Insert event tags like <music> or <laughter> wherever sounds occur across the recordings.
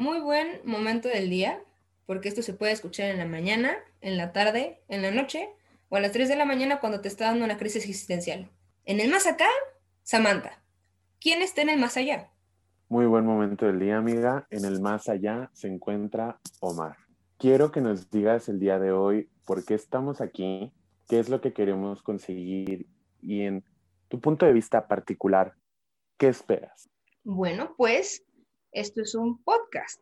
muy buen momento del día, porque esto se puede escuchar en la mañana, en la tarde, en la noche o a las 3 de la mañana cuando te está dando una crisis existencial. En el más acá, Samantha. ¿Quién está en el más allá? Muy buen momento del día, amiga. En el más allá se encuentra Omar. Quiero que nos digas el día de hoy por qué estamos aquí, qué es lo que queremos conseguir y en tu punto de vista particular, ¿qué esperas? Bueno, pues esto es un podcast.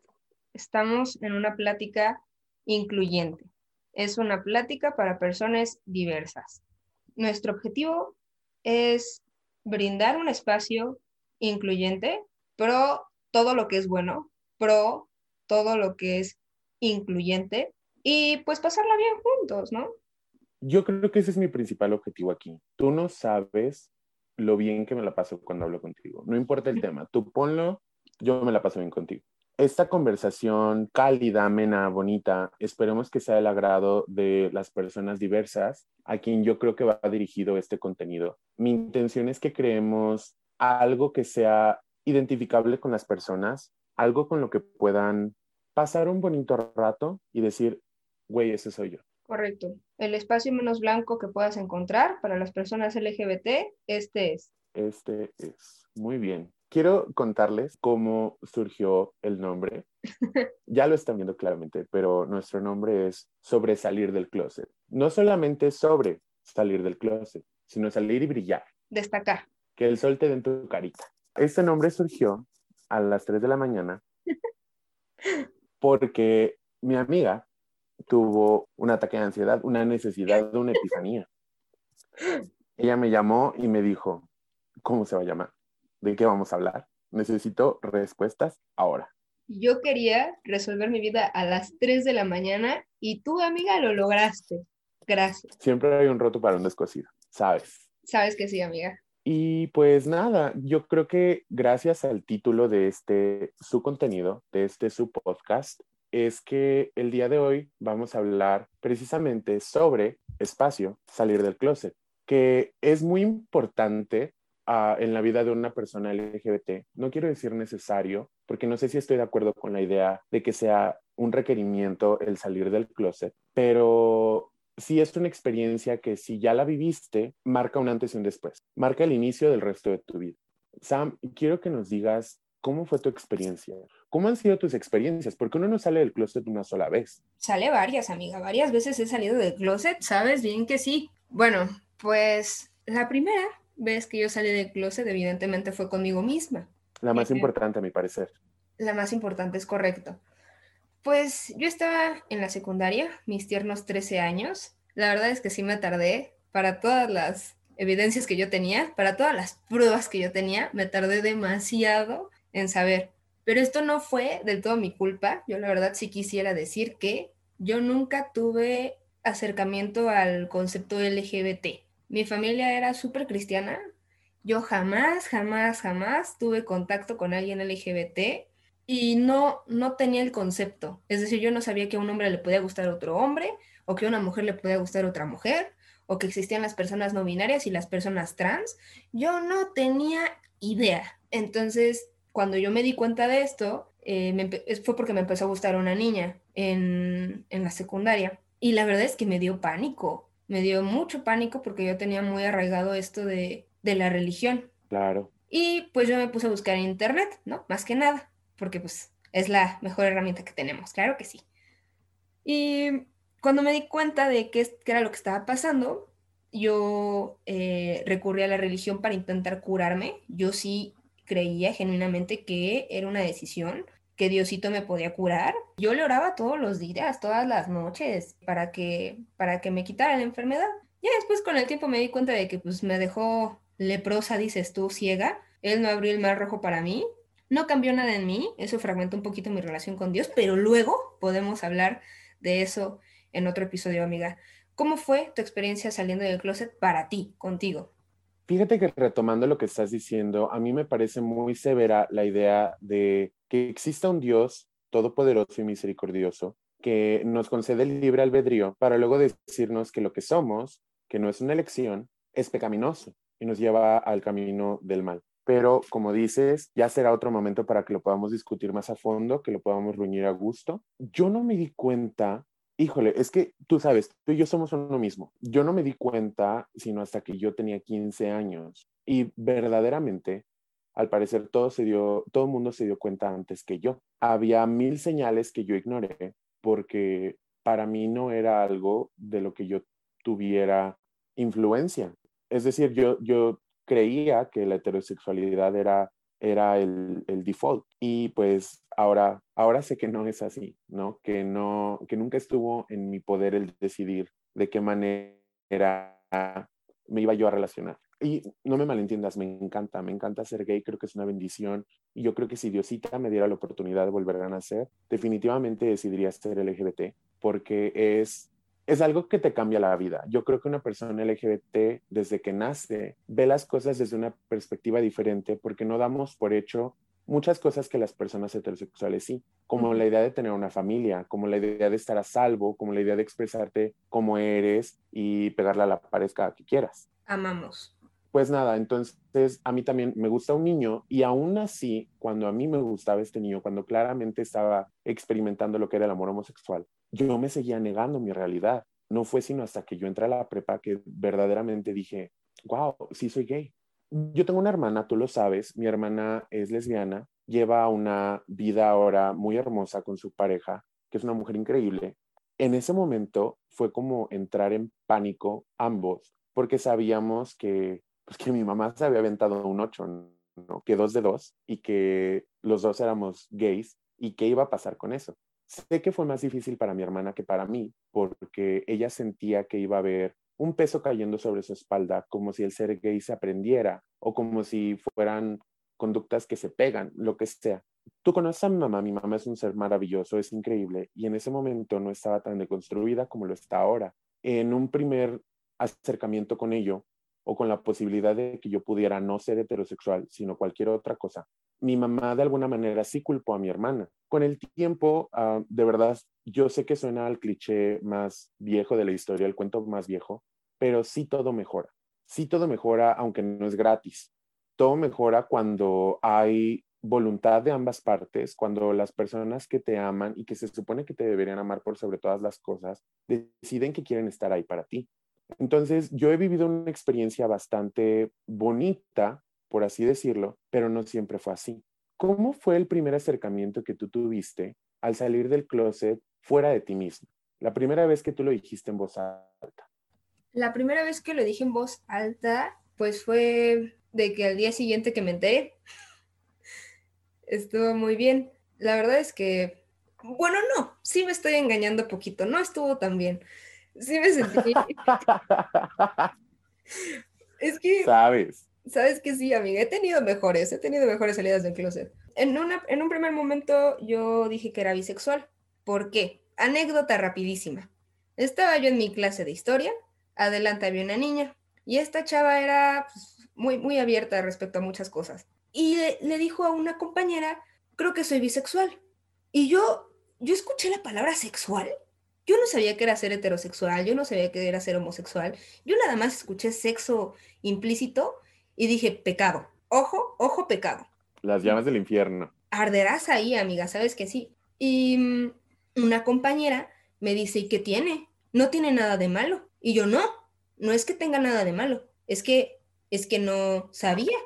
Estamos en una plática incluyente. Es una plática para personas diversas. Nuestro objetivo es brindar un espacio incluyente, pro todo lo que es bueno, pro todo lo que es incluyente y pues pasarla bien juntos, ¿no? Yo creo que ese es mi principal objetivo aquí. Tú no sabes lo bien que me la paso cuando hablo contigo. No importa el tema, tú ponlo, yo me la paso bien contigo. Esta conversación cálida, amena, bonita, esperemos que sea del agrado de las personas diversas a quien yo creo que va dirigido este contenido. Mi intención es que creemos algo que sea identificable con las personas, algo con lo que puedan pasar un bonito rato y decir, güey, ese soy yo. Correcto. El espacio menos blanco que puedas encontrar para las personas LGBT, este es. Este es. Muy bien. Quiero contarles cómo surgió el nombre. <laughs> ya lo están viendo claramente, pero nuestro nombre es sobre salir del closet. No solamente sobre salir del closet, sino salir y brillar. Destacar. Que el sol te dé en tu carita. Este nombre surgió a las 3 de la mañana <laughs> porque mi amiga tuvo un ataque de ansiedad, una necesidad de una epifanía. <laughs> Ella me llamó y me dijo, ¿cómo se va a llamar? ¿De qué vamos a hablar? Necesito respuestas ahora. Yo quería resolver mi vida a las 3 de la mañana y tú, amiga, lo lograste. Gracias. Siempre hay un roto para un descosido, ¿sabes? Sabes que sí, amiga. Y pues nada, yo creo que gracias al título de este, su contenido, de este, su podcast, es que el día de hoy vamos a hablar precisamente sobre espacio, salir del closet, que es muy importante en la vida de una persona LGBT. No quiero decir necesario, porque no sé si estoy de acuerdo con la idea de que sea un requerimiento el salir del closet, pero sí es una experiencia que si ya la viviste, marca un antes y un después, marca el inicio del resto de tu vida. Sam, quiero que nos digas ¿Cómo fue tu experiencia? ¿Cómo han sido tus experiencias? Porque uno no sale del closet una sola vez. Sale varias, amiga. Varias veces he salido del closet, sabes bien que sí. Bueno, pues la primera vez que yo salí del closet, evidentemente, fue conmigo misma. La más importante, a mi parecer. La más importante, es correcto. Pues yo estaba en la secundaria, mis tiernos 13 años. La verdad es que sí me tardé para todas las evidencias que yo tenía, para todas las pruebas que yo tenía, me tardé demasiado en saber. Pero esto no fue del todo mi culpa. Yo la verdad sí quisiera decir que yo nunca tuve acercamiento al concepto LGBT. Mi familia era súper cristiana. Yo jamás, jamás, jamás tuve contacto con alguien LGBT y no, no tenía el concepto. Es decir, yo no sabía que a un hombre le podía gustar otro hombre o que a una mujer le podía gustar otra mujer o que existían las personas no binarias y las personas trans. Yo no tenía idea. Entonces, cuando yo me di cuenta de esto, eh, fue porque me empezó a gustar una niña en, la secundaria. Y la verdad es que me dio pánico, me dio mucho pánico porque yo tenía muy arraigado esto de, de la religión. Claro. Y pues yo me puse a buscar en internet, ¿no? Más que nada, porque pues es la mejor herramienta que tenemos, claro que sí. Y cuando me di cuenta de qué, qué era lo que estaba pasando, yo eh, recurrí a la religión para intentar curarme. Yo sí creía genuinamente que era una decisión, que Diosito me podía curar. Yo le oraba todos los días, todas las noches, para que, para que me quitara la enfermedad. Ya después con el tiempo me di cuenta de que pues me dejó leprosa, dices tú, ciega. Él no abrió el mar rojo para mí. No cambió nada en mí, eso fragmentó un poquito mi relación con Dios, pero luego podemos hablar de eso en otro episodio, amiga. ¿Cómo fue tu experiencia saliendo del closet para ti, contigo? Fíjate que retomando lo que estás diciendo, a mí me parece muy severa la idea de que exista un Dios todopoderoso y misericordioso que nos concede el libre albedrío para luego decirnos que lo que somos, que no es una elección, es pecaminoso y nos lleva al camino del mal. pero como dices, ya será otro momento para que lo podamos discutir más a fondo, que lo podamos reunir a gusto. Yo no me di cuenta, híjole, es que tú sabes, tú y yo somos uno mismo. Yo no me di cuenta sino hasta que yo tenía 15 años y verdaderamente al parecer todo se dio, todo el mundo se dio cuenta antes que yo. Había mil señales que yo ignoré porque para mí no era algo de lo que yo tuviera influencia. Es decir, yo, yo creía que la heterosexualidad era, era el, el, default y pues ahora, ahora sé que no es así, ¿no? Que, no, que nunca estuvo en mi poder el decidir de qué manera me iba yo a relacionar. Y no me malentiendas, me encanta, me encanta ser gay, creo que es una bendición. Y yo creo que si Diosita me diera la oportunidad de volver a nacer, definitivamente decidiría ser LGBT, porque es, es algo que te cambia la vida. Yo creo que una persona LGBT, desde que nace, ve las cosas desde una perspectiva diferente, porque no damos por hecho muchas cosas que las personas heterosexuales sí, como la idea de tener una familia, como la idea de estar a salvo, como la idea de expresarte como eres y pegarle a la pared cada que quieras. Amamos pues nada, entonces a mí también me gusta un niño y aún así, cuando a mí me gustaba este niño, cuando claramente estaba experimentando lo que era el amor homosexual, yo me seguía negando mi realidad. No fue sino hasta que yo entré a la prepa que verdaderamente dije, wow, sí soy gay. Yo tengo una hermana, tú lo sabes, mi hermana es lesbiana, lleva una vida ahora muy hermosa con su pareja, que es una mujer increíble. En ese momento fue como entrar en pánico ambos, porque sabíamos que pues que mi mamá se había aventado un 8, ¿no? que dos de dos, y que los dos éramos gays, y qué iba a pasar con eso. Sé que fue más difícil para mi hermana que para mí, porque ella sentía que iba a haber un peso cayendo sobre su espalda, como si el ser gay se aprendiera, o como si fueran conductas que se pegan, lo que sea. Tú conoces a mi mamá, mi mamá es un ser maravilloso, es increíble, y en ese momento no estaba tan deconstruida como lo está ahora. En un primer acercamiento con ello, o con la posibilidad de que yo pudiera no ser heterosexual, sino cualquier otra cosa. Mi mamá de alguna manera sí culpó a mi hermana. Con el tiempo, ah, de verdad, yo sé que suena al cliché más viejo de la historia, el cuento más viejo, pero sí todo mejora. Sí todo mejora, aunque no es gratis. Todo mejora cuando hay voluntad de ambas partes, cuando las personas que te aman y que se supone que te deberían amar por sobre todas las cosas, deciden que quieren estar ahí para ti. Entonces, yo he vivido una experiencia bastante bonita, por así decirlo, pero no siempre fue así. ¿Cómo fue el primer acercamiento que tú tuviste al salir del closet fuera de ti mismo? La primera vez que tú lo dijiste en voz alta. La primera vez que lo dije en voz alta, pues fue de que al día siguiente que me enteré, <laughs> estuvo muy bien. La verdad es que, bueno, no, sí me estoy engañando poquito, no estuvo tan bien sí me sentí. <laughs> es que. Sabes. Sabes que sí, amiga. He tenido mejores, he tenido mejores salidas del closet. En, una, en un primer momento yo dije que era bisexual. ¿Por qué? Anécdota rapidísima. Estaba yo en mi clase de historia, adelante había una niña, y esta chava era pues, muy, muy abierta respecto a muchas cosas. Y le, le dijo a una compañera, creo que soy bisexual. Y yo, yo escuché la palabra sexual yo no sabía que era ser heterosexual, yo no sabía que era ser homosexual, yo nada más escuché sexo implícito y dije, pecado, ojo, ojo, pecado. Las llamas del infierno. Arderás ahí, amiga, sabes que sí. Y mm, una compañera me dice, ¿y qué tiene? No tiene nada de malo. Y yo, no, no es que tenga nada de malo, es que, es que no sabía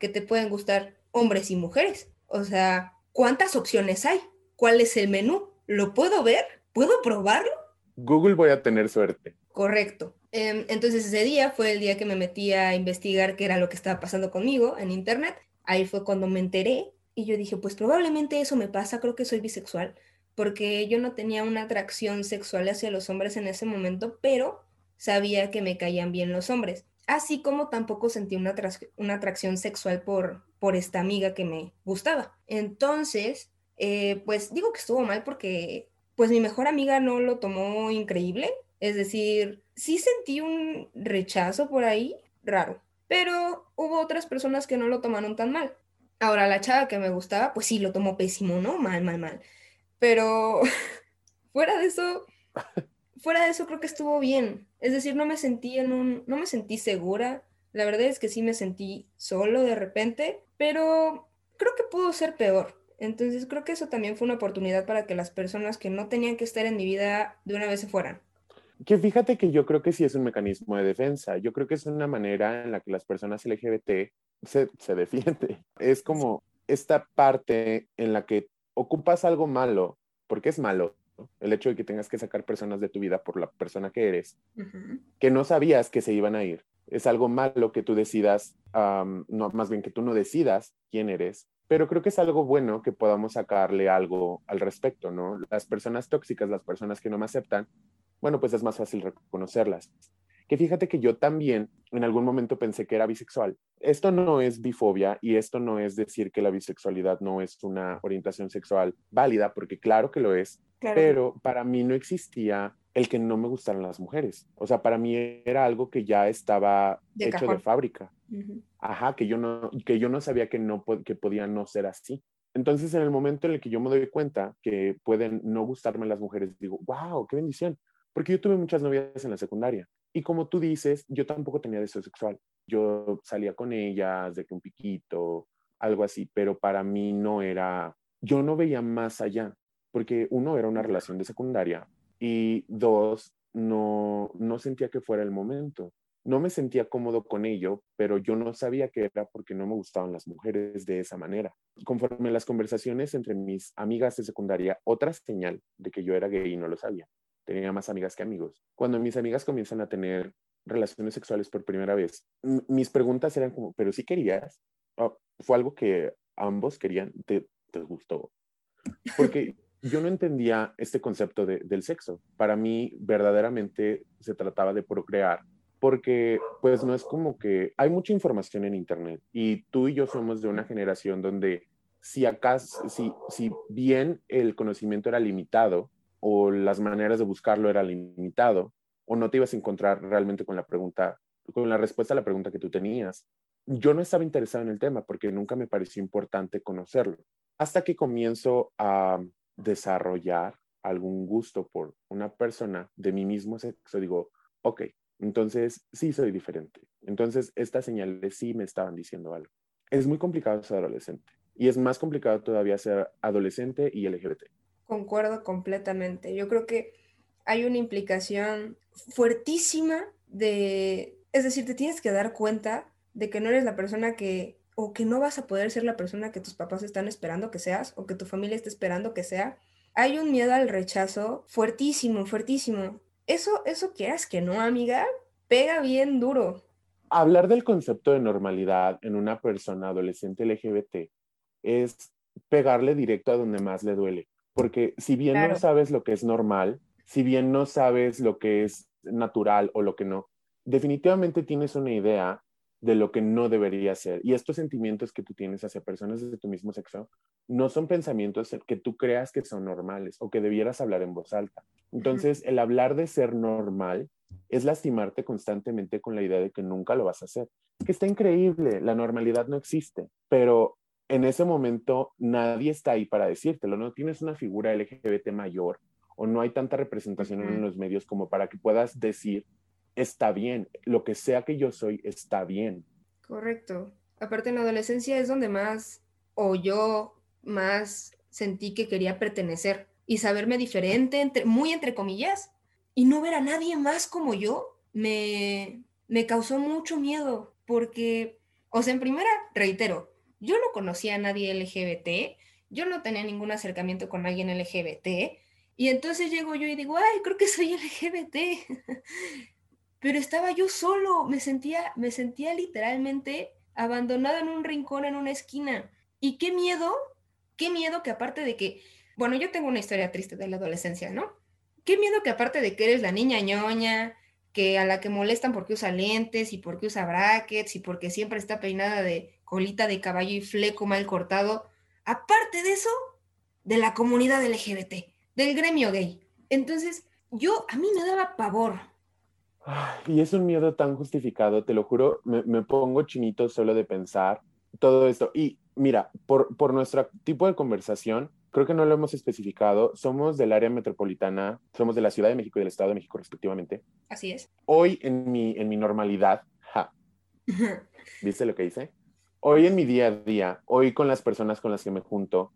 que te pueden gustar hombres y mujeres. O sea, ¿cuántas opciones hay? ¿Cuál es el menú? ¿Lo puedo ver? ¿Puedo probarlo? Google voy a tener suerte. Correcto. Em, entonces ese día fue el día que me metí a investigar qué era lo que estaba pasando conmigo en internet. Ahí fue cuando me enteré y yo dije, pues probablemente eso me pasa, creo que soy bisexual, porque yo no tenía una atracción sexual hacia los hombres en ese momento, pero sabía que me caían bien los hombres. Así como tampoco sentí una, una atracción sexual por, por esta amiga que me gustaba. Entonces, eh, pues digo que estuvo mal porque pues mi mejor amiga no lo tomó increíble. Es decir, sí sentí un rechazo por ahí, raro, pero hubo otras personas que no lo tomaron tan mal. Ahora, la chava que me gustaba, pues sí, lo tomó pésimo, ¿no? Mal, mal, mal. Pero <laughs> fuera de eso, fuera de eso creo que estuvo bien. Es decir, no me sentí en un, no me sentí segura La verdad es que sí me sentí solo de repente, pero creo que pudo ser peor. Entonces creo que eso también fue una oportunidad para que las personas que no tenían que estar en mi vida de una vez se fueran. Que fíjate que yo creo que sí es un mecanismo de defensa. Yo creo que es una manera en la que las personas LGBT se, se defiende. <laughs> Es como esta parte en la que ocupas algo malo, porque es malo, el hecho de que tengas que sacar personas de tu vida por la persona que eres, que no sabías que se iban a ir. Es algo malo que tú decidas, no, más bien que tú no decidas quién eres, pero creo que es algo bueno que podamos sacarle algo al respecto, ¿no? Las personas tóxicas, las personas que no me aceptan, bueno, pues es más fácil reconocerlas. Que fíjate que yo también en algún momento pensé que era bisexual. Esto no es bifobia y esto no es decir que la bisexualidad no es una orientación sexual válida, porque claro que lo es, pero para mí no existía el que no me gustaran las mujeres. O sea, para mí era algo que ya estaba hecho de fábrica. Ajá, que yo no, que yo no sabía que, no, que podía no ser así. Entonces, en el momento en el que yo me doy cuenta que pueden no gustarme las mujeres, digo, wow, qué bendición. Porque yo tuve muchas novias en la secundaria. Y como tú dices, yo tampoco tenía deseo sexual. Yo salía con ellas, de que un piquito, algo así, pero para mí no era, yo no veía más allá, porque uno era una relación de secundaria y dos, no, no sentía que fuera el momento. No me sentía cómodo con ello, pero yo no sabía que era porque no me gustaban las mujeres de esa manera. Conforme las conversaciones entre mis amigas de secundaria, otra señal de que yo era gay y no lo sabía tenía más amigas que amigos. Cuando mis amigas comienzan a tener relaciones sexuales por primera vez, mis preguntas eran como, ¿pero si querías? ¿Fue algo que ambos querían? ¿Te, te gustó? Porque yo no entendía este concepto de, del sexo. Para mí, verdaderamente se trataba de procrear, porque pues no es como que hay mucha información en Internet y tú y yo somos de una generación donde si acaso, si, si bien el conocimiento era limitado, o las maneras de buscarlo era limitado o no te ibas a encontrar realmente con la pregunta, con la respuesta a la pregunta que tú tenías. Yo no estaba interesado en el tema porque nunca me pareció importante conocerlo. Hasta que comienzo a desarrollar algún gusto por una persona de mi mismo sexo, digo, ok, entonces sí soy diferente. Entonces estas señales sí me estaban diciendo algo. Es muy complicado ser adolescente y es más complicado todavía ser adolescente y LGBT. Concuerdo completamente. Yo creo que hay una implicación fuertísima de, es decir, te tienes que dar cuenta de que no eres la persona que, o que no vas a poder ser la persona que tus papás están esperando que seas, o que tu familia está esperando que sea. Hay un miedo al rechazo fuertísimo, fuertísimo. Eso, eso quieras que no, amiga, pega bien duro. Hablar del concepto de normalidad en una persona adolescente LGBT es pegarle directo a donde más le duele. Porque si bien no sabes lo que es normal, si bien no sabes lo que es natural o lo que no, definitivamente tienes una idea de lo que no debería ser. Y estos sentimientos que tú tienes hacia personas de tu mismo sexo no son pensamientos que tú creas que son normales o que debieras hablar en voz alta. Entonces, el hablar de ser normal es lastimarte constantemente con la idea de que nunca lo vas a hacer. Que está increíble, la normalidad no existe, pero en ese momento nadie está ahí para decírtelo, no tienes una figura LGBT mayor o no hay tanta representación en los medios como para que puedas decir, está bien, lo que sea que yo soy está bien. Correcto. Aparte en la adolescencia es donde más, o yo más sentí que quería pertenecer y saberme diferente, entre, muy entre comillas, y no ver a nadie más como yo, me, me causó mucho miedo, porque, o sea, en primera, reitero, yo no conocía a nadie LGBT, yo no tenía ningún acercamiento con alguien LGBT, y entonces llego yo y digo, ay, creo que soy LGBT. <laughs> Pero estaba yo solo, me sentía, me sentía literalmente abandonada en un rincón, en una esquina. Y qué miedo, qué miedo que aparte de que, bueno, yo tengo una historia triste de la adolescencia, ¿no? Qué miedo que aparte de que eres la niña ñoña, que a la que molestan porque usa lentes y porque usa brackets y porque siempre está peinada de colita de caballo y fleco mal cortado, aparte de eso, de la comunidad LGBT, del gremio gay. Entonces, yo, a mí me daba pavor. Y es un miedo tan justificado, te lo juro, me, pongo chinito solo de pensar todo esto. Y mira, por, por nuestro tipo de conversación, creo que no lo hemos especificado, somos del área metropolitana, somos de la Ciudad de México y del Estado de México respectivamente. Así es. Hoy en mi, en mi normalidad, <laughs> ¿Viste lo que hice? Hoy en mi día a día, hoy con las personas con las que me junto,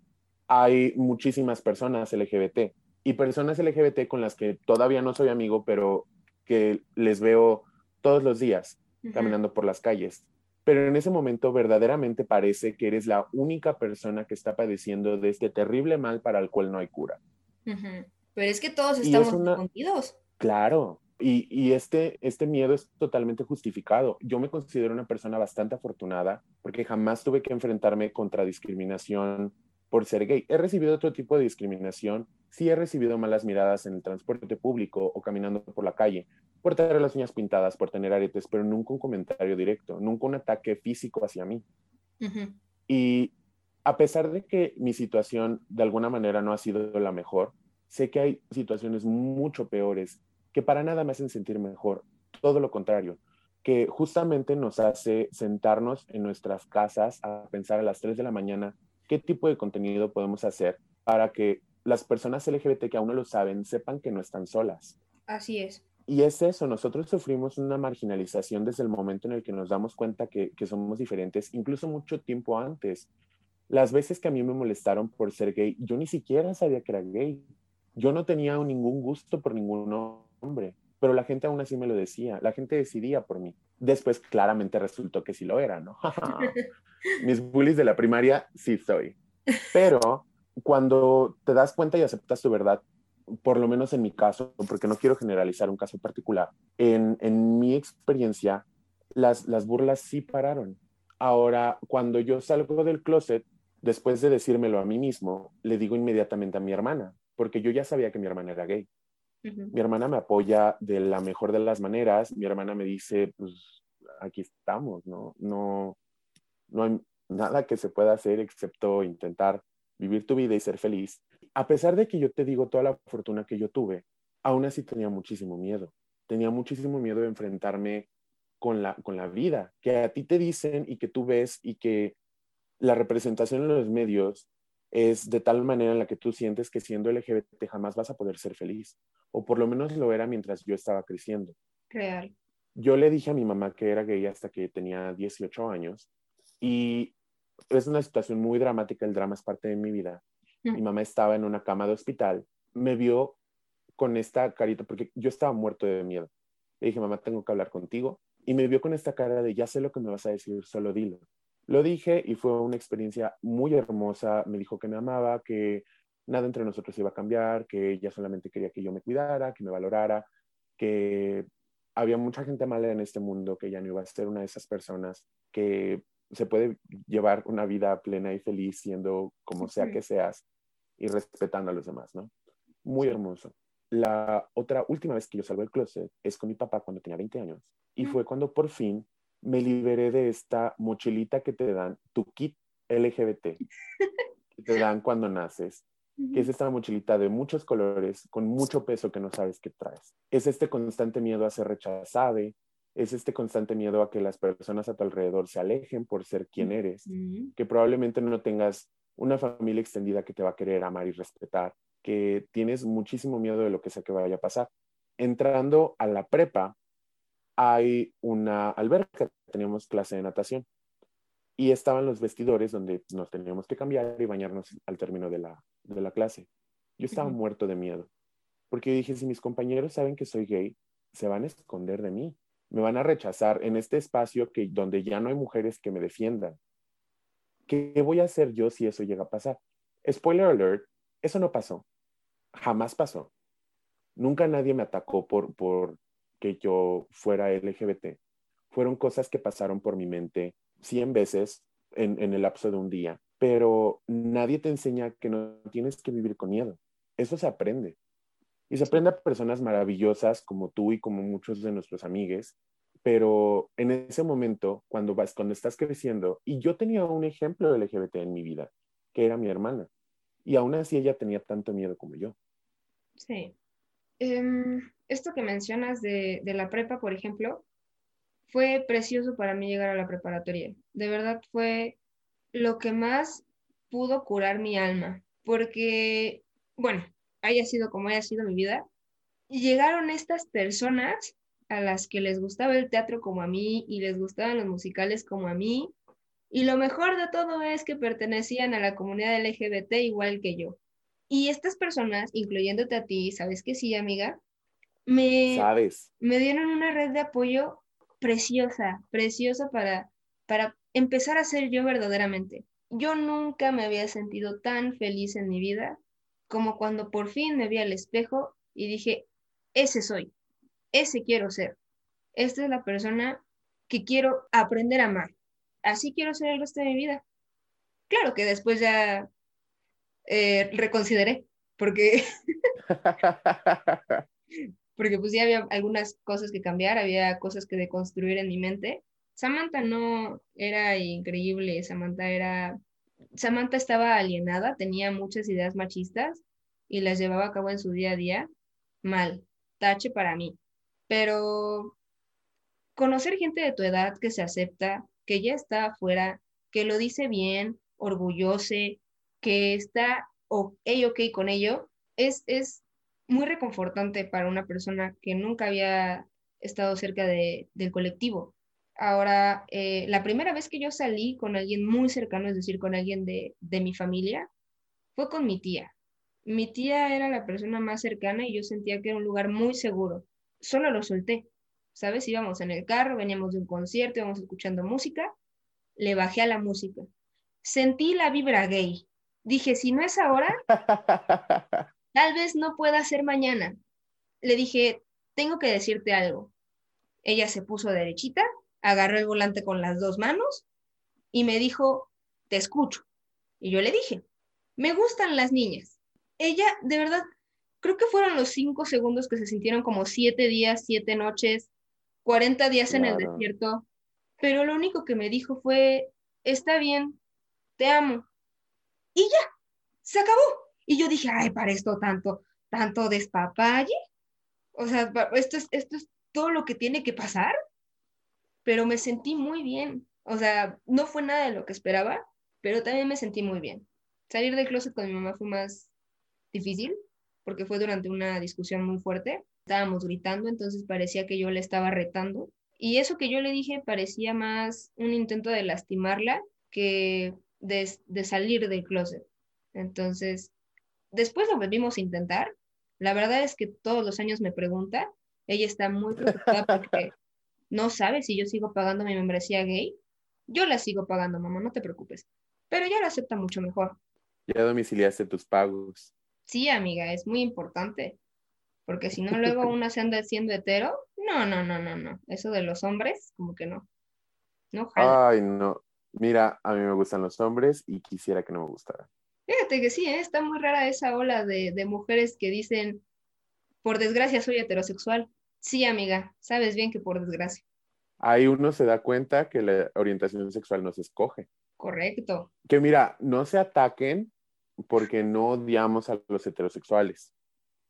hay muchísimas personas LGBT y personas LGBT con las que todavía no soy amigo, pero que les veo todos los días caminando por las calles. Pero en ese momento verdaderamente parece que eres la única persona que está padeciendo de este terrible mal para el cual no hay cura. Pero es que todos estamos confundidos. Claro, y, y, este, este miedo es totalmente justificado. Yo me considero una persona bastante afortunada porque jamás tuve que enfrentarme contra discriminación por ser gay. He recibido otro tipo de discriminación. Sí he recibido malas miradas en el transporte público o caminando por la calle, por tener las uñas pintadas, por tener aretes, pero nunca un comentario directo, nunca un ataque físico hacia mí. Y a pesar de que mi situación de alguna manera no ha sido la mejor, sé que hay situaciones mucho peores que para nada me hacen sentir mejor, todo lo contrario, que justamente nos hace sentarnos en nuestras casas a pensar a las 3 de la mañana qué tipo de contenido podemos hacer para que las personas LGBT que aún no lo saben sepan que no están solas. Así es. Y es eso, nosotros sufrimos una marginalización desde el momento en el que nos damos cuenta que, que somos diferentes, incluso mucho tiempo antes. Las veces que a mí me molestaron por ser gay, yo ni siquiera sabía que era gay. Yo no tenía ningún gusto por ningún hombre, pero la gente aún así me lo decía, la gente decidía por mí. Después claramente resultó que sí lo era, ¿no? <laughs> Mis bullies de la primaria sí soy. Pero cuando te das cuenta y aceptas tu verdad, por lo menos en mi caso, porque no quiero generalizar un caso particular, en, en mi experiencia, las, las burlas sí pararon. Ahora, cuando yo salgo del closet, después de decírmelo a mí mismo, le digo inmediatamente a mi hermana, porque yo ya sabía que mi hermana era gay. Mi hermana me apoya de la mejor de las maneras. Mi hermana me dice, pues aquí estamos, ¿no? No, no hay nada que se pueda hacer excepto intentar vivir tu vida y ser feliz. A pesar de que yo te digo toda la fortuna que yo tuve, aún así tenía muchísimo miedo. Tenía muchísimo miedo de enfrentarme con la, con la vida, que a ti te dicen y que tú ves y que la representación en los medios es de tal manera en la que tú sientes que siendo LGBT jamás vas a poder ser feliz, o por lo menos lo era mientras yo estaba creciendo. Real. Yo le dije a mi mamá que era gay hasta que tenía 18 años y es una situación muy dramática, el drama es parte de mi vida. Mi mamá estaba en una cama de hospital, me vio con esta carita, porque yo estaba muerto de miedo. Le dije, mamá, tengo que hablar contigo. Y me vio con esta cara de, ya sé lo que me vas a decir, solo dilo. Lo dije y fue una experiencia muy hermosa. Me dijo que me amaba, que nada entre nosotros iba a cambiar, que ella solamente quería que yo me cuidara, que me valorara, que había mucha gente mala en este mundo, que ella no iba a ser una de esas personas, que se puede llevar una vida plena y feliz siendo como sea que seas y respetando a los demás, ¿no? Muy hermoso. La otra última vez que yo salgo del closet es con mi papá cuando tenía 20 años y fue cuando por fin me liberé de esta mochilita que te dan, tu kit LGBT, que te dan cuando naces, que es esta mochilita de muchos colores, con mucho peso que no sabes qué traes. Es este constante miedo a ser rechazado, es este constante miedo a que las personas a tu alrededor se alejen por ser quien eres, que probablemente no tengas una familia extendida que te va a querer amar y respetar, que tienes muchísimo miedo de lo que sea que vaya a pasar. Entrando a la prepa, hay una alberca, teníamos clase de natación y estaban los vestidores donde nos teníamos que cambiar y bañarnos al término de la, de la clase. Yo estaba muerto de miedo, porque dije, si mis compañeros saben que soy gay, se van a esconder de mí, me van a rechazar en este espacio que, donde ya no hay mujeres que me defiendan. ¿Qué voy a hacer yo si eso llega a pasar? Spoiler alert, eso no pasó, jamás pasó. Nunca nadie me atacó por, por que yo fuera LGBT. Fueron cosas que pasaron por mi mente cien veces en, en el lapso de un día, pero nadie te enseña que no tienes que vivir con miedo. Eso se aprende. Y se aprende a personas maravillosas como tú y como muchos de nuestros amigos, pero en ese momento, cuando vas, cuando estás creciendo, y yo tenía un ejemplo LGBT en mi vida, que era mi hermana, y aún así ella tenía tanto miedo como yo. Sí. Em, esto que mencionas de, de la prepa, por ejemplo, fue precioso para mí llegar a la preparatoria. De verdad fue lo que más pudo curar mi alma, porque, bueno, haya sido como haya sido mi vida, llegaron estas personas a las que les gustaba el teatro como a mí y les gustaban los musicales como a mí. Y lo mejor de todo es que pertenecían a la comunidad LGBT igual que yo. Y estas personas, incluyéndote a ti, ¿sabes que sí, amiga? Me, ¿Sabes? me dieron una red de apoyo preciosa, preciosa para, para empezar a ser yo verdaderamente. Yo nunca me había sentido tan feliz en mi vida como cuando por fin me vi al espejo y dije, ese soy, ese quiero ser. Esta es la persona que quiero aprender a amar. Así quiero ser el resto de mi vida. Claro que después ya eh, reconsideré, porque, <laughs> porque pues ya había algunas cosas que cambiar, había cosas que deconstruir en mi mente. Samantha no era increíble, Samantha era, Samantha estaba alienada, tenía muchas ideas machistas y las llevaba a cabo en su día a día mal, tache para mí. Pero conocer gente de tu edad que se acepta, que ya está afuera, que lo dice bien, orgulloso, que está ok, ok con ello, es, es muy reconfortante para una persona que nunca había estado cerca de, del colectivo. Ahora, eh, la primera vez que yo salí con alguien muy cercano, es decir, con alguien de, de mi familia, fue con mi tía. Mi tía era la persona más cercana y yo sentía que era un lugar muy seguro. Solo lo solté, ¿sabes? Íbamos en el carro, veníamos de un concierto, íbamos escuchando música, le bajé a la música. Sentí la vibra gay. Dije, si no es ahora, <laughs> tal vez no pueda ser mañana. Le dije, tengo que decirte algo. Ella se puso derechita, agarró el volante con las dos manos y me dijo, te escucho. Y yo le dije, me gustan las niñas ella, de verdad, creo que fueron los cinco segundos que se sintieron como siete días, siete noches, 40 días en el desierto, pero lo único que me dijo fue, está bien, te amo. Y ya, se acabó. Y yo dije, ay, para esto tanto, tanto despapalle. O sea, esto es, esto es todo lo que tiene que pasar. Pero me sentí muy bien. O sea, no fue nada de lo que esperaba, pero también me sentí muy bien. Salir del closet con mi mamá fue más, difícil porque fue durante una discusión muy fuerte. Estábamos gritando, entonces parecía que yo le estaba retando. Y eso que yo le dije parecía más un intento de lastimarla que de, de salir del closet. Entonces, después lo volvimos a intentar. La verdad es que todos los años me pregunta. Ella está muy preocupada porque <laughs> no sabe si yo sigo pagando mi membresía gay. Yo la sigo pagando, mamá, no te preocupes. Pero ella lo acepta mucho mejor. Ya domiciliaste tus pagos. Sí, amiga, es muy importante, porque si no, <laughs> luego una se anda siendo hetero. No, no, no, no, no. Eso de los hombres, como que no. No Ay, no. Mira, a mí me gustan los hombres y quisiera que no me gustara. Fíjate que sí, ¿eh? está muy rara esa ola de, de mujeres que dicen, por desgracia soy heterosexual. Sí, amiga, sabes bien que por desgracia. Ahí uno se da cuenta que la orientación sexual no se escoge. Correcto. Que mira, no se ataquen porque no odiamos a los heterosexuales.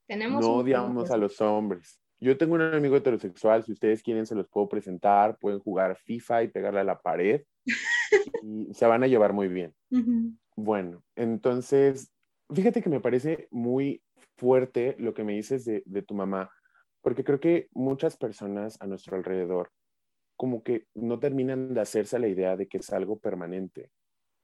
Tenemos no odiamos a los hombres. Yo tengo un amigo heterosexual, si ustedes quieren se los puedo presentar, pueden jugar FIFA y pegarle a la pared <laughs> y se van a llevar muy bien. Bueno, entonces, fíjate que me parece muy fuerte lo que me dices de, de tu mamá, porque creo que muchas personas a nuestro alrededor como que no terminan de hacerse la idea de que es algo permanente.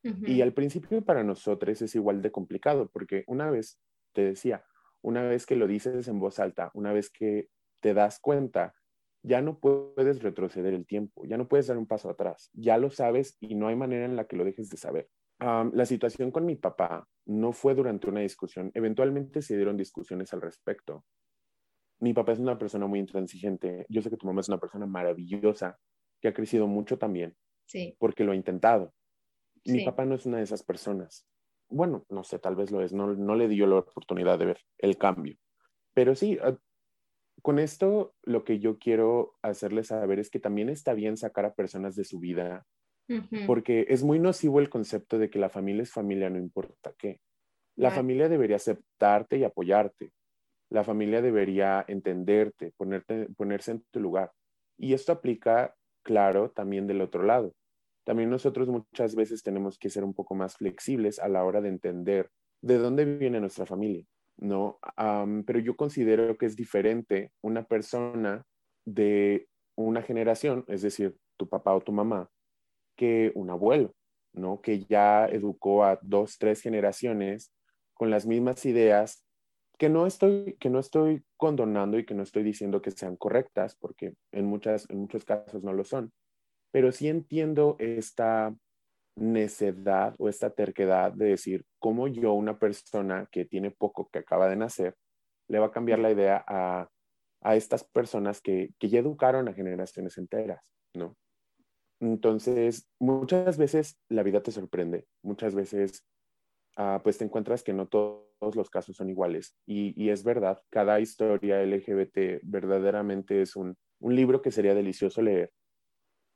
Y al principio para nosotros es igual de complicado, porque una vez, te decía, una vez que lo dices en voz alta, una vez que te das cuenta, ya no puedes retroceder el tiempo, ya no puedes dar un paso atrás, ya lo sabes y no hay manera en la que lo dejes de saber. la situación con mi papá no fue durante una discusión, eventualmente se dieron discusiones al respecto. Mi papá es una persona muy intransigente, yo sé que tu mamá es una persona maravillosa, que ha crecido mucho también, sí. porque lo ha intentado, mi papá no es una de esas personas. Bueno, no sé, tal vez lo es, no, no le dio la oportunidad de ver el cambio. Pero sí, ah, con esto lo que yo quiero hacerles saber es que también está bien sacar a personas de su vida, porque es muy nocivo el concepto de que la familia es familia, no importa qué. La familia debería aceptarte y apoyarte. La familia debería entenderte, ponerte, ponerse en tu lugar. Y esto aplica, claro, también del otro lado. También nosotros muchas veces tenemos que ser un poco más flexibles a la hora de entender de dónde viene nuestra familia, ¿no? pero yo considero que es diferente una persona de una generación, es decir, tu papá o tu mamá, que un abuelo, ¿no? Que ya educó a dos, tres generaciones con las mismas ideas que no estoy, que no estoy condonando y que no estoy diciendo que sean correctas, porque en, muchas, en muchos casos no lo son, pero sí entiendo esta necedad o esta terquedad de decir cómo yo, una persona que tiene poco, que acaba de nacer, le va a cambiar la idea a, a estas personas que, que ya educaron a generaciones enteras, ¿no? Entonces, muchas veces la vida te sorprende, muchas veces ah, pues te encuentras que no todos los casos son iguales. Y, es verdad, cada historia LGBT verdaderamente es un, libro que sería delicioso leer,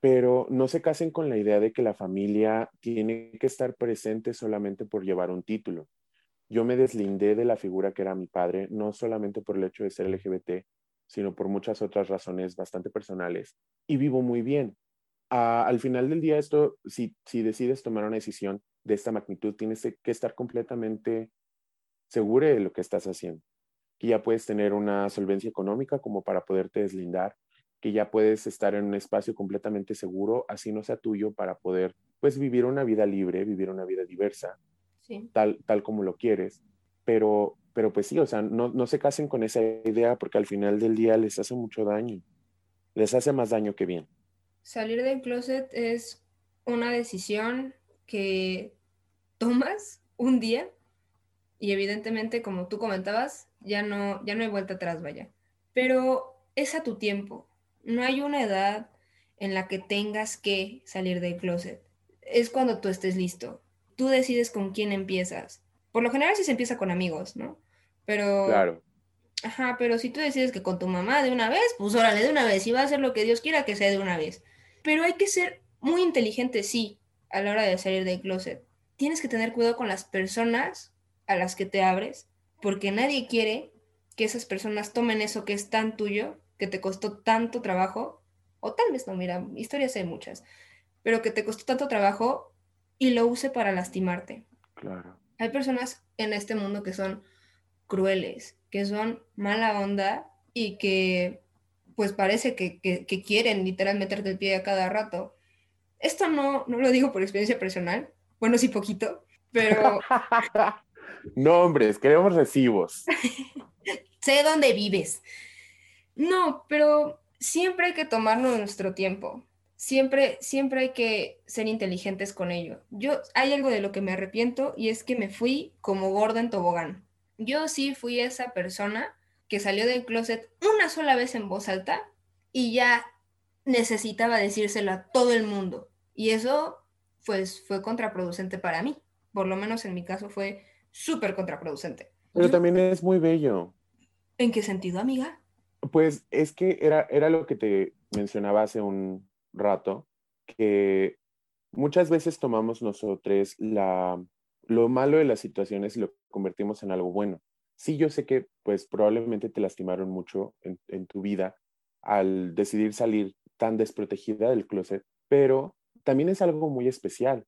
pero no se casen con la idea de que la familia tiene que estar presente solamente por llevar un título. Yo me deslindé de la figura que era mi padre, no solamente por el hecho de ser LGBT, sino por muchas otras razones bastante personales, y vivo muy bien al final del día, esto, si decides tomar una decisión de esta magnitud, tienes que estar completamente seguro de lo que estás haciendo. Que ya puedes tener una solvencia económica como para poderte deslindar, que ya puedes estar en un espacio completamente seguro, así no sea tuyo, para poder pues vivir una vida libre, vivir una vida diversa, tal, tal como lo quieres. Pero, pero pues sí, o sea, no, no se casen con esa idea porque al final del día les hace mucho daño. Les hace más daño que bien salir del closet es una decisión que tomas un día y evidentemente, como tú comentabas, ya no, ya no hay vuelta atrás, vaya. Pero es a tu tiempo. No hay una edad en la que tengas que salir del closet. Es cuando tú estés listo. Tú decides con quién empiezas. Por lo general sí se empieza con amigos, ¿no? Pero... Claro. Ajá, pero si tú decides que con tu mamá de una vez, pues órale de una vez. Y va a hacer lo que Dios quiera que sea de una vez. Pero hay que ser muy inteligente, sí, a la hora de salir del closet. Tienes que tener cuidado con las personas a las que te abres, porque nadie quiere que esas personas tomen eso que es tan tuyo, que te costó tanto trabajo, o tal vez no, mira, historias hay muchas, pero que te costó tanto trabajo y lo use para lastimarte. Claro. Hay personas en este mundo que son crueles, que son mala onda y que pues parece que, quieren literal meterte el pie a cada rato. Esto no, no lo digo por experiencia personal, bueno, sí poquito, pero... <laughs> no, hombres, queremos recibos. <laughs> sé dónde vives. No, pero siempre hay que tomarnos nuestro tiempo. Siempre, siempre hay que ser inteligentes con ello. Yo, hay algo de lo que me arrepiento y es que me fui como gorda en tobogán. Yo sí fui esa persona que salió del closet una sola vez en voz alta y ya necesitaba decírselo a todo el mundo. Y eso, pues, fue contraproducente para mí. Por lo menos en mi caso fue súper contraproducente. Pero también es muy bello. ¿En qué sentido, amiga? Pues es que era, era lo que te mencionaba hace un rato, que muchas veces tomamos nosotros la, lo malo de las situaciones y lo convertimos en algo bueno sí, yo sé que pues probablemente te lastimaron mucho en, tu vida al decidir salir tan desprotegida del closet, pero también es algo muy especial,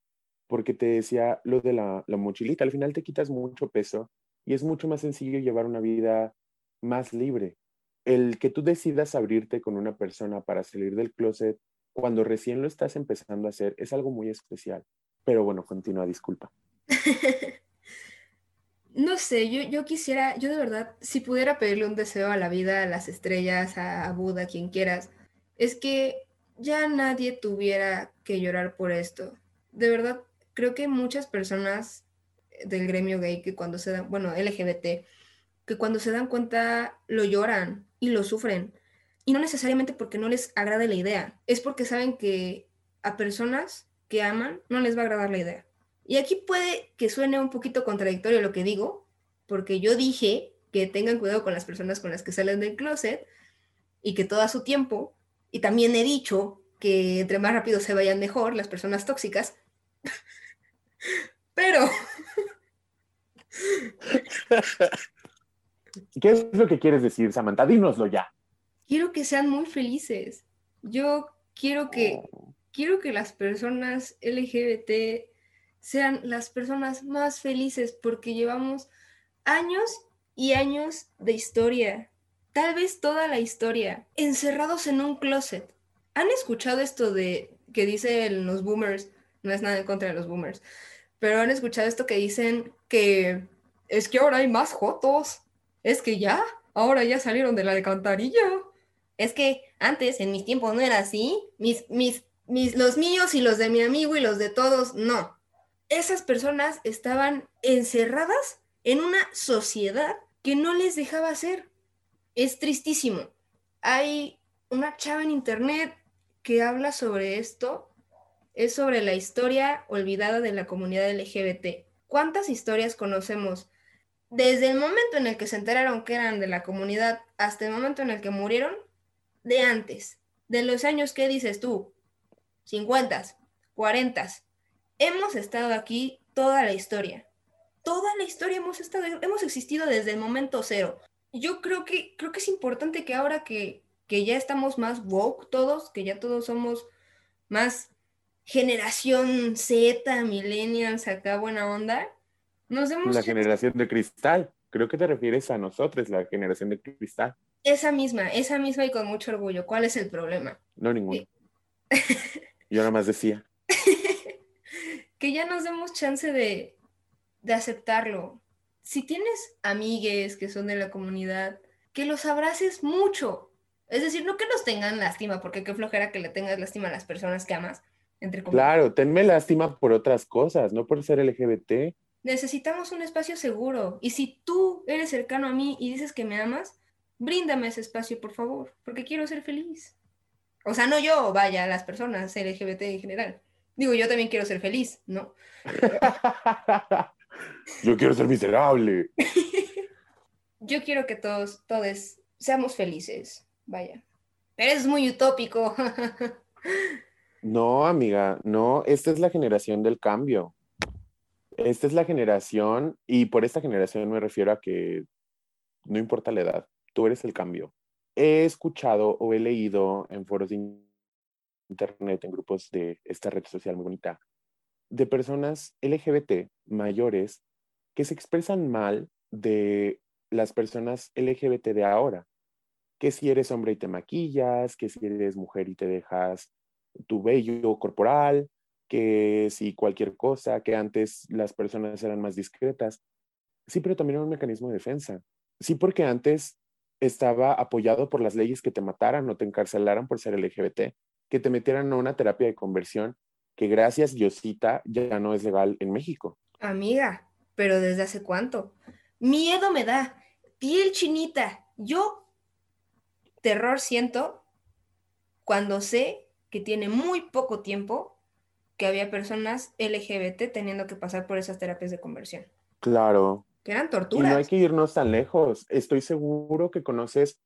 porque te decía lo de la, la mochilita, al final te quitas mucho peso y es mucho más sencillo llevar una vida más libre. El que tú decidas abrirte con una persona para salir del closet cuando recién lo estás empezando a hacer es algo muy especial. Pero bueno, continúa, disculpa. <laughs> No sé, yo, yo quisiera, yo de verdad, si pudiera pedirle un deseo a la vida, a las estrellas, a, Buda, a quien quieras, es que ya nadie tuviera que llorar por esto. De verdad, creo que muchas personas del gremio gay que cuando se dan, bueno, LGBT, que cuando se dan cuenta lo lloran y lo sufren. Y no necesariamente porque no les agrade la idea, es porque saben que a personas que aman no les va a agradar la idea. Y aquí puede que suene un poquito contradictorio lo que digo, porque yo dije que tengan cuidado con las personas con las que salen del closet y que todo a su tiempo, y también he dicho que entre más rápido se vayan mejor las personas tóxicas, pero... <laughs> ¿Qué es lo que quieres decir, Samantha? Dínoslo ya. Quiero que sean muy felices. Yo quiero que, oh. quiero que las personas LGBT sean las personas más felices porque llevamos años y años de historia. Tal vez toda la historia, encerrados en un closet. ¿Han escuchado esto de que dicen los boomers? No es nada en contra de los boomers, pero han escuchado esto que dicen que es que ahora hay más fotos. Es que ya, ahora ya salieron de la alcantarilla. Es que antes, en mis tiempos, no era así. Mis, mis, mis, los míos y los de mi amigo y los de todos, no. Esas personas estaban encerradas en una sociedad que no les dejaba ser. Es tristísimo. Hay una chava en internet que habla sobre esto. Es sobre la historia olvidada de la comunidad LGBT. ¿Cuántas historias conocemos? Desde el momento en el que se enteraron que eran de la comunidad hasta el momento en el que murieron, de antes, de los años que dices tú, 50, 40. Hemos estado aquí toda la historia. Toda la historia hemos estado, hemos existido desde el momento cero. Yo creo que, creo que es importante que ahora que, que ya estamos más woke todos, que ya todos somos más generación Z, millennials, acá buena onda, nos demos... La generación de cristal. Creo que te refieres a nosotros, la generación de cristal. Esa misma, esa misma y con mucho orgullo. ¿Cuál es el problema? No, ninguno. <laughs> Yo nada más decía. <laughs> que ya nos demos chance de, de aceptarlo. Si tienes amigues que son de la comunidad, que los abraces mucho. Es decir, no que nos tengan lástima, porque qué flojera que le tengas lástima a las personas que amas. Entre claro, tenme lástima por otras cosas, no por ser LGBT. Necesitamos un espacio seguro. Y si tú eres cercano a mí y dices que me amas, bríndame ese espacio, por favor, porque quiero ser feliz. O sea, no yo, vaya, las personas LGBT en general. Digo, yo también quiero ser feliz, ¿no? <laughs> yo quiero ser miserable. <laughs> yo quiero que todos, todos seamos felices, vaya. Pero es muy utópico. <laughs> no, amiga, no, esta es la generación del cambio. Esta es la generación, y por esta generación me refiero a que no importa la edad, tú eres el cambio. He escuchado o he leído en foros de internet, en grupos de esta red social muy bonita, de personas LGBT mayores que se expresan mal de las personas LGBT de ahora. Que si eres hombre y te maquillas, que si eres mujer y te dejas tu vello corporal, que si cualquier cosa, que antes las personas eran más discretas. Sí, pero también era un mecanismo de defensa. Sí, porque antes estaba apoyado por las leyes que te mataran o te encarcelaran por ser LGBT, que te metieran a una terapia de conversión que gracias Diosita ya no es legal en México. Amiga, pero ¿desde hace cuánto? Miedo me da, piel chinita. Yo terror siento cuando sé que tiene muy poco tiempo que había personas LGBT teniendo que pasar por esas terapias de conversión. Claro. Que eran torturas. Y no hay que irnos tan lejos. Estoy seguro que conoces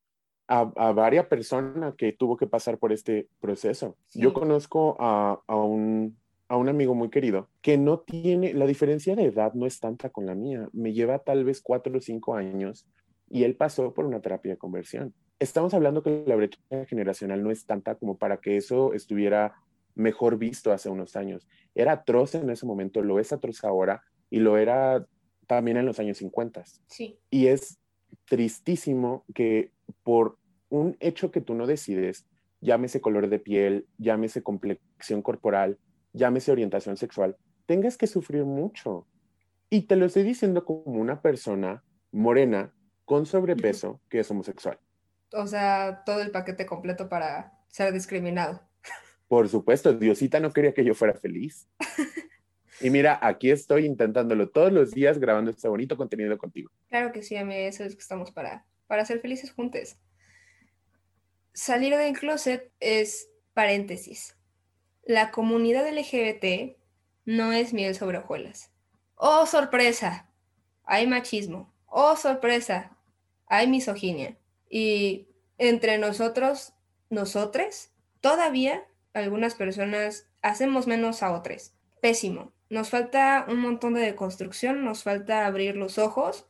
a, a varias personas que tuvo que pasar por este proceso. Yo conozco a, a, un, a un amigo muy querido que no tiene, la diferencia de edad no es tanta con la mía. Me lleva tal vez cuatro o cinco años y él pasó por una terapia de conversión. Estamos hablando que la brecha generacional no es tanta como para que eso estuviera mejor visto hace unos años. Era atroz en ese momento, lo es atroz ahora y lo era también en los años 50. Sí. Y es tristísimo que por un hecho que tú no decides, llámese color de piel, llámese complexión corporal, llámese orientación sexual, tengas que sufrir mucho. Y te lo estoy diciendo como una persona morena con sobrepeso que es homosexual. O sea, todo el paquete completo para ser discriminado. Por supuesto, Diosita no quería que yo fuera feliz. <laughs> Y mira, aquí estoy intentándolo todos los días grabando este bonito contenido contigo. Claro que sí, mí eso es que estamos para, para ser felices juntos. Salir del closet es paréntesis. La comunidad LGBT no es miel sobre hojuelas. ¡Oh, sorpresa! Hay machismo. ¡Oh, sorpresa! Hay misoginia. Y entre nosotros, nosotres, todavía algunas personas hacemos menos a otras. Pésimo. Nos falta un montón de deconstrucción, nos falta abrir los ojos,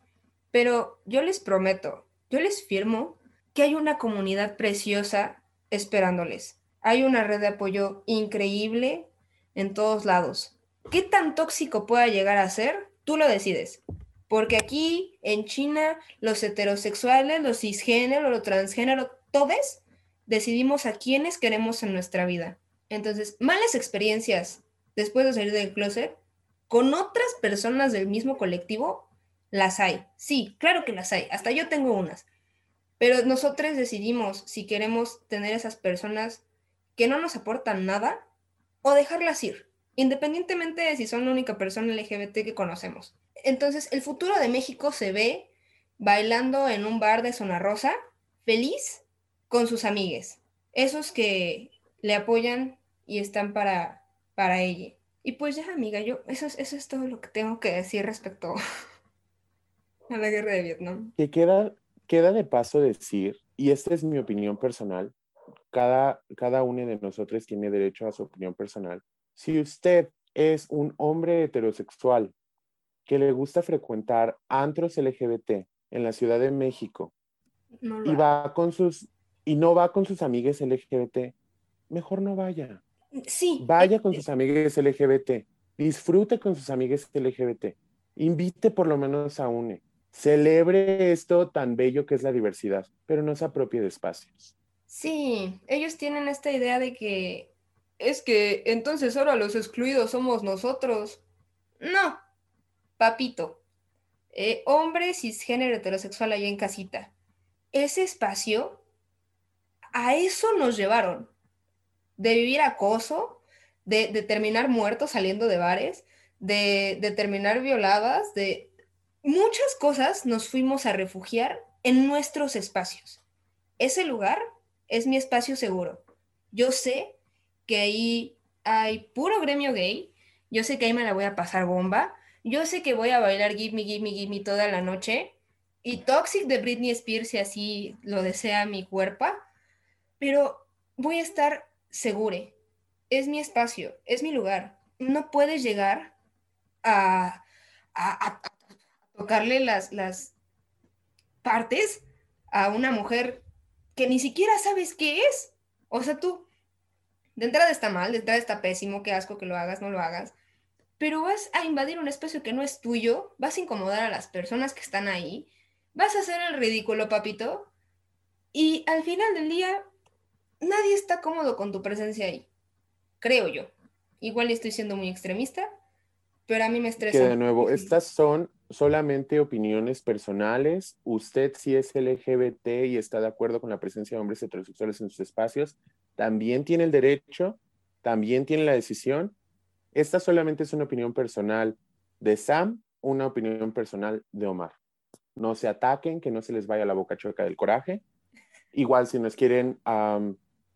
pero yo les prometo, yo les firmo que hay una comunidad preciosa esperándoles. Hay una red de apoyo increíble en todos lados. ¿Qué tan tóxico pueda llegar a ser? Tú lo decides. Porque aquí en China, los heterosexuales, los cisgénero, los transgénero, todos decidimos a quiénes queremos en nuestra vida. Entonces, malas experiencias después de salir del closet con otras personas del mismo colectivo, las hay. Sí, claro que las hay. Hasta yo tengo unas. Pero nosotros decidimos si queremos tener esas personas que no nos aportan nada o dejarlas ir, independientemente de si son la única persona LGBT que conocemos. Entonces, el futuro de México se ve bailando en un bar de zona rosa, feliz, con sus amigues, esos que le apoyan y están para, para ella. Y pues ya, amiga, yo, eso es, eso es todo lo que tengo que decir respecto <laughs> a la guerra de Vietnam. Que queda, queda de paso decir, y esta es mi opinión personal, cada, cada uno de nosotros tiene derecho a su opinión personal. Si usted es un hombre heterosexual que le gusta frecuentar antros LGBT en la Ciudad de México y va con sus y no va con sus amigas LGBT, mejor no vaya. Sí. Vaya con sus amigas LGBT, disfrute con sus amigas LGBT, invite por lo menos a UNE, celebre esto tan bello que es la diversidad, pero no se apropie de espacios. Sí, ellos tienen esta idea de que es que entonces ahora los excluidos somos nosotros. No, papito, eh, hombre cisgénero heterosexual allá en casita. Ese espacio, a eso nos llevaron. De vivir acoso, de, terminar muertos saliendo de bares, de, de terminar violadas, de muchas cosas nos fuimos a refugiar en nuestros espacios. Ese lugar es mi espacio seguro. Yo sé que ahí hay puro gremio gay, yo sé que ahí me la voy a pasar bomba, yo sé que voy a bailar Give Me, Give Me, Give Me toda la noche. Y Toxic de Britney Spears, si así lo desea mi cuerpo. Pero voy a estar segure. Es mi espacio, es mi lugar. No puedes llegar a, a, tocarle las, las partes a una mujer que ni siquiera sabes qué es. O sea, tú, de entrada está mal, de entrada está pésimo, qué asco que lo hagas, no lo hagas pero vas a invadir un espacio que no es tuyo, vas a incomodar a las personas que están ahí, vas a hacer el ridículo, papito, y al final del día nadie está cómodo con tu presencia ahí, creo yo. Igual estoy siendo muy extremista, pero a mí me estresa. Que de nuevo, estas son solamente opiniones personales. Usted si es LGBT y está de acuerdo con la presencia de hombres heterosexuales en sus espacios, también tiene el derecho, también tiene la decisión esta solamente es una opinión personal de Sam, una opinión personal de Omar. No se ataquen, que no se les vaya la boca chueca del coraje. Igual, si nos quieren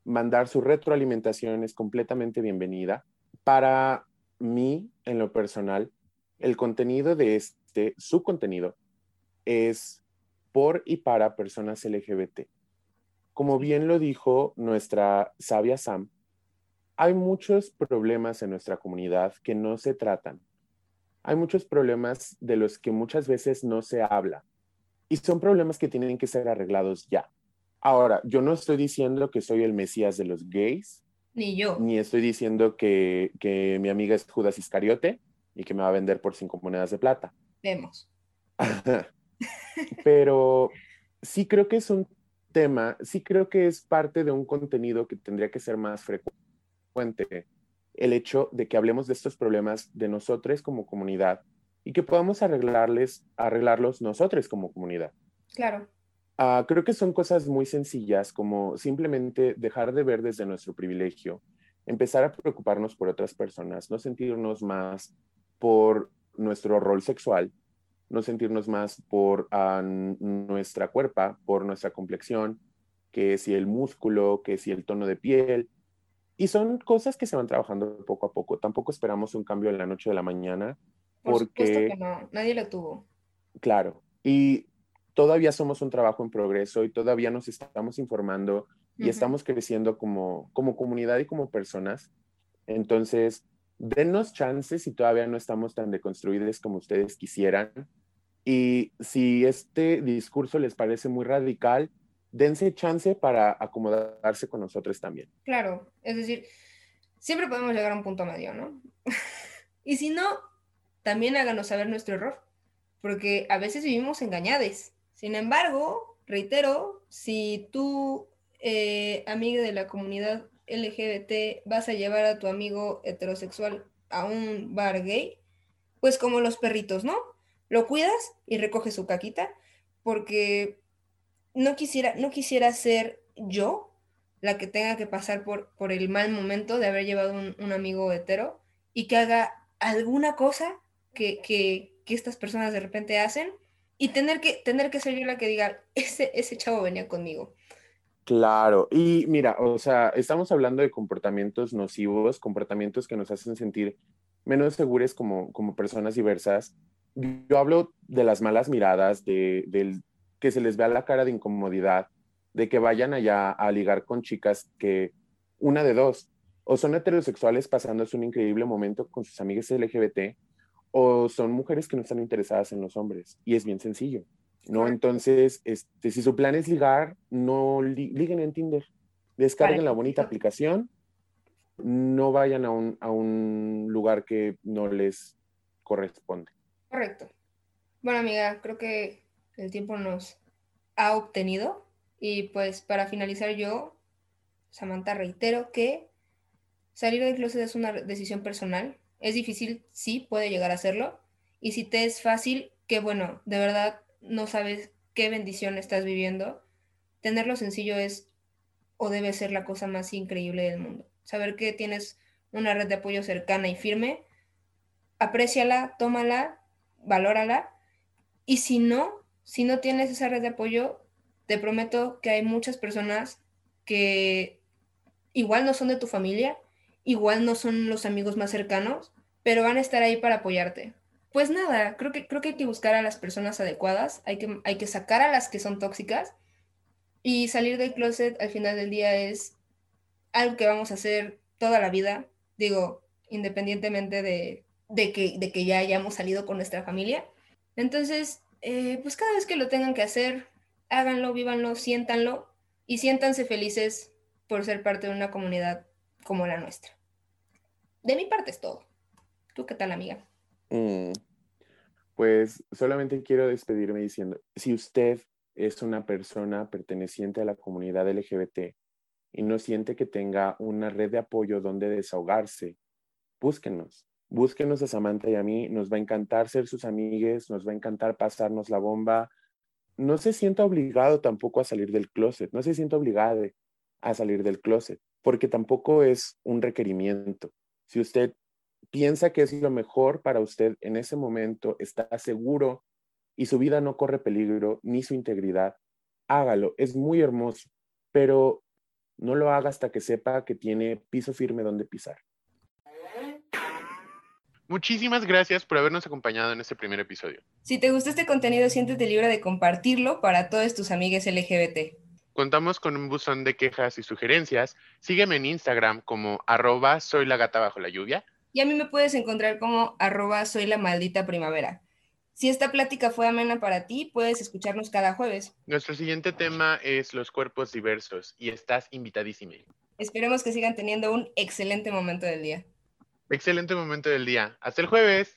mandar su retroalimentación, es completamente bienvenida. Para mí, en lo personal, el contenido de este, su contenido, es por y para personas LGBT. Como bien lo dijo nuestra sabia Sam, hay muchos problemas en nuestra comunidad que no se tratan. Hay muchos problemas de los que muchas veces no se habla. Y son problemas que tienen que ser arreglados ya. Ahora, yo no estoy diciendo que soy el Mesías de los gays. Ni yo. Ni estoy diciendo que, que mi amiga es Judas Iscariote y que me va a vender por cinco monedas de plata. Vemos. Pero sí creo que es un tema, sí creo que es parte de un contenido que tendría que ser más frecuente el hecho de que hablemos de estos problemas de nosotros como comunidad y que podamos arreglarles, arreglarlos nosotros como comunidad. Claro. Ah, creo que son cosas muy sencillas como simplemente dejar de ver desde nuestro privilegio, empezar a preocuparnos por otras personas, no sentirnos más por nuestro rol sexual, no sentirnos más por ah, nuestra cuerpa, por nuestra complexión, que si el músculo, que si el tono de piel, y son cosas que se van trabajando poco a poco. Tampoco esperamos un cambio en la noche de la mañana. Por porque, que no, nadie lo tuvo. Claro. Y todavía somos un trabajo en progreso y todavía nos estamos informando y estamos creciendo como, como comunidad y como personas. Entonces, denos chances si todavía no estamos tan deconstruidos como ustedes quisieran. Y si este discurso les parece muy radical, dense chance para acomodarse con nosotros también. Claro, es decir, siempre podemos llegar a un punto medio, ¿no? <laughs> y si no, también háganos saber nuestro error. porque a veces vivimos engañados. Sin embargo, reitero, si tú, eh, amigo de la comunidad LGBT, vas a llevar a tu amigo heterosexual a un bar gay, pues como los perritos, ¿no? Lo cuidas y recoges su caquita, porque no quisiera, no quisiera ser yo la que tenga que pasar por, por el mal momento de haber llevado un, un amigo hetero y que haga alguna cosa que, que, que, estas personas de repente hacen y tener que, tener que ser yo la que diga, ese, ese chavo venía conmigo. Claro, y mira, o sea, estamos hablando de comportamientos nocivos, comportamientos que nos hacen sentir menos seguros como, como personas diversas. Yo hablo de las malas miradas, de, del que se les vea la cara de incomodidad, de que vayan allá a ligar con chicas que, una de dos, o son heterosexuales pasándose un increíble momento con sus amigas LGBT, o son mujeres que no están interesadas en los hombres. Y es bien sencillo, ¿no? Entonces, este, si su plan es ligar, no li liguen en Tinder. Descarguen la bonita aplicación, no vayan a un, a un lugar que no les corresponde. Correcto. Bueno, amiga, creo que el tiempo nos ha obtenido. Y pues para finalizar yo, Samantha, reitero que salir del closet es una decisión personal. Es difícil, sí, puede llegar a serlo. Y si te es fácil, que bueno, de verdad no sabes qué bendición estás viviendo. Tenerlo sencillo es o debe ser la cosa más increíble del mundo. Saber que tienes una red de apoyo cercana y firme, apréciala, tómala, valórala. Y si no, si no tienes esa red de apoyo, te prometo que hay muchas personas que igual no son de tu familia, igual no son los amigos más cercanos, pero van a estar ahí para apoyarte. Pues nada, creo que, creo que hay que buscar a las personas adecuadas, hay que, hay que sacar a las que son tóxicas y salir del closet al final del día es algo que vamos a hacer toda la vida, digo, independientemente de, de, que, de que ya hayamos salido con nuestra familia. Entonces, eh, pues cada vez que lo tengan que hacer, háganlo, vívanlo, siéntanlo y siéntanse felices por ser parte de una comunidad como la nuestra. De mi parte es todo. ¿Tú qué tal, amiga? Mm, pues solamente quiero despedirme diciendo, si usted es una persona perteneciente a la comunidad LGBT y no siente que tenga una red de apoyo donde desahogarse, búsquenos. Búsquenos a Samantha y a mí, nos va a encantar ser sus amigues, nos va a encantar pasarnos la bomba, no se sienta obligado tampoco a salir del closet, no se sienta obligado a salir del closet, porque tampoco es un requerimiento. Si usted piensa que es lo mejor para usted en ese momento, está seguro y su vida no corre peligro ni su integridad, hágalo, es muy hermoso, pero no lo haga hasta que sepa que tiene piso firme donde pisar. Muchísimas gracias por habernos acompañado en este primer episodio. Si te gustó este contenido, siéntete libre de compartirlo para todos tus amigues LGBT. Contamos con un buzón de quejas y sugerencias. Sígueme en Instagram como arroba soy la gata bajo la lluvia. Y a mí me puedes encontrar como arroba soy la maldita primavera. Si esta plática fue amena para ti, puedes escucharnos cada jueves. Nuestro siguiente tema es los cuerpos diversos y estás invitadísimo. Esperemos que sigan teniendo un excelente momento del día. Excelente momento del día. Hasta el jueves.